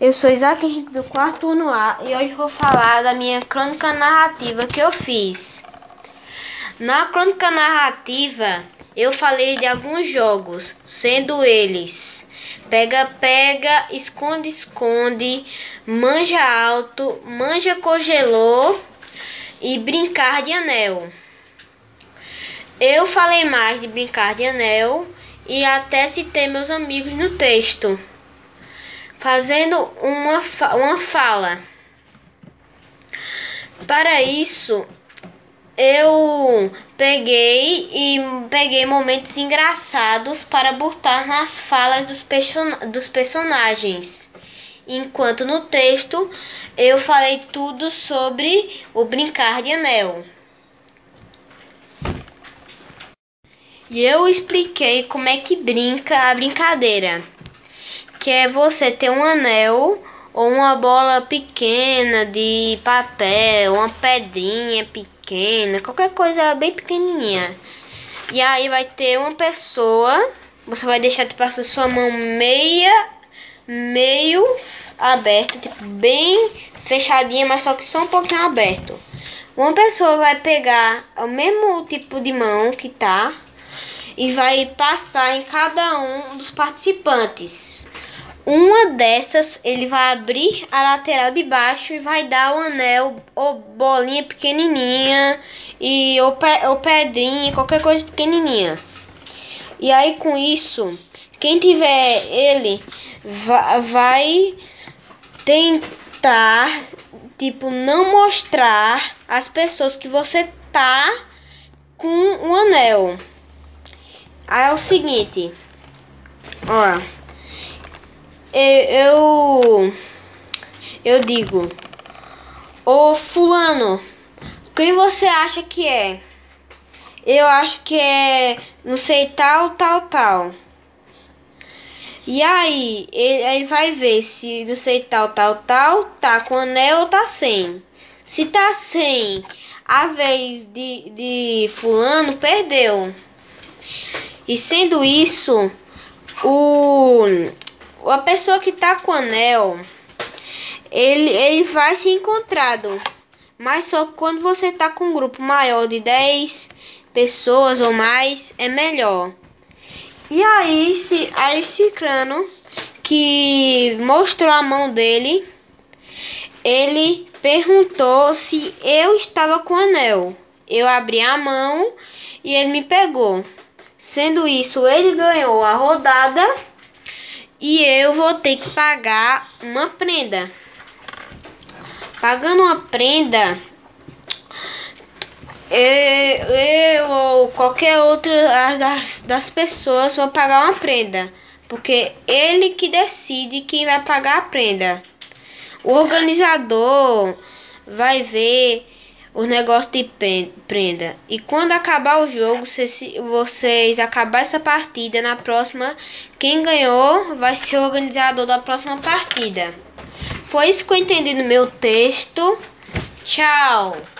Eu sou Isaac Henrique do quarto ano A e hoje vou falar da minha crônica narrativa que eu fiz. Na crônica narrativa eu falei de alguns jogos, sendo eles pega-pega, esconde-esconde, manja alto, manja congelou e brincar de anel. Eu falei mais de brincar de anel e até citei meus amigos no texto fazendo uma, uma fala. Para isso, eu peguei e peguei momentos engraçados para botar nas falas dos, person dos personagens. Enquanto no texto eu falei tudo sobre o brincar de anel. E eu expliquei como é que brinca a brincadeira que é você ter um anel ou uma bola pequena de papel, uma pedrinha pequena, qualquer coisa bem pequenininha. E aí vai ter uma pessoa, você vai deixar tipo a sua mão meia meio aberta, tipo bem fechadinha, mas só que só um pouquinho aberto. Uma pessoa vai pegar o mesmo tipo de mão que tá e vai passar em cada um dos participantes. Uma dessas, ele vai abrir a lateral de baixo e vai dar o anel ou bolinha pequenininha e ou, pe, pedrinha, qualquer coisa pequenininha. E aí com isso, quem tiver ele vai, vai tentar tipo não mostrar as pessoas que você tá com o anel. Aí é o seguinte, ó eu eu digo, ô fulano, quem você acha que é? Eu acho que é, não sei, tal, tal, tal. E aí, ele, ele vai ver se não sei, tal, tal, tal, tá com anel ou tá sem. Se tá sem, a vez de, de fulano perdeu. E sendo isso, o a pessoa que tá com anel, ele, ele vai ser encontrado. Mas só quando você tá com um grupo maior de 10 pessoas ou mais, é melhor. E aí, se, aí Cicrano, que mostrou a mão dele, ele perguntou se eu estava com anel. Eu abri a mão e ele me pegou. Sendo isso, ele ganhou a rodada e eu vou ter que pagar uma prenda. Pagando uma prenda, eu, eu ou qualquer outra das, das pessoas vão pagar uma prenda. Porque ele que decide quem vai pagar a prenda. O organizador vai ver o negócio de prenda. E quando acabar o jogo, vocês, vocês acabar essa partida, na próxima, quem ganhou vai ser o organizador da próxima partida. Foi isso que eu entendi no meu texto. Tchau!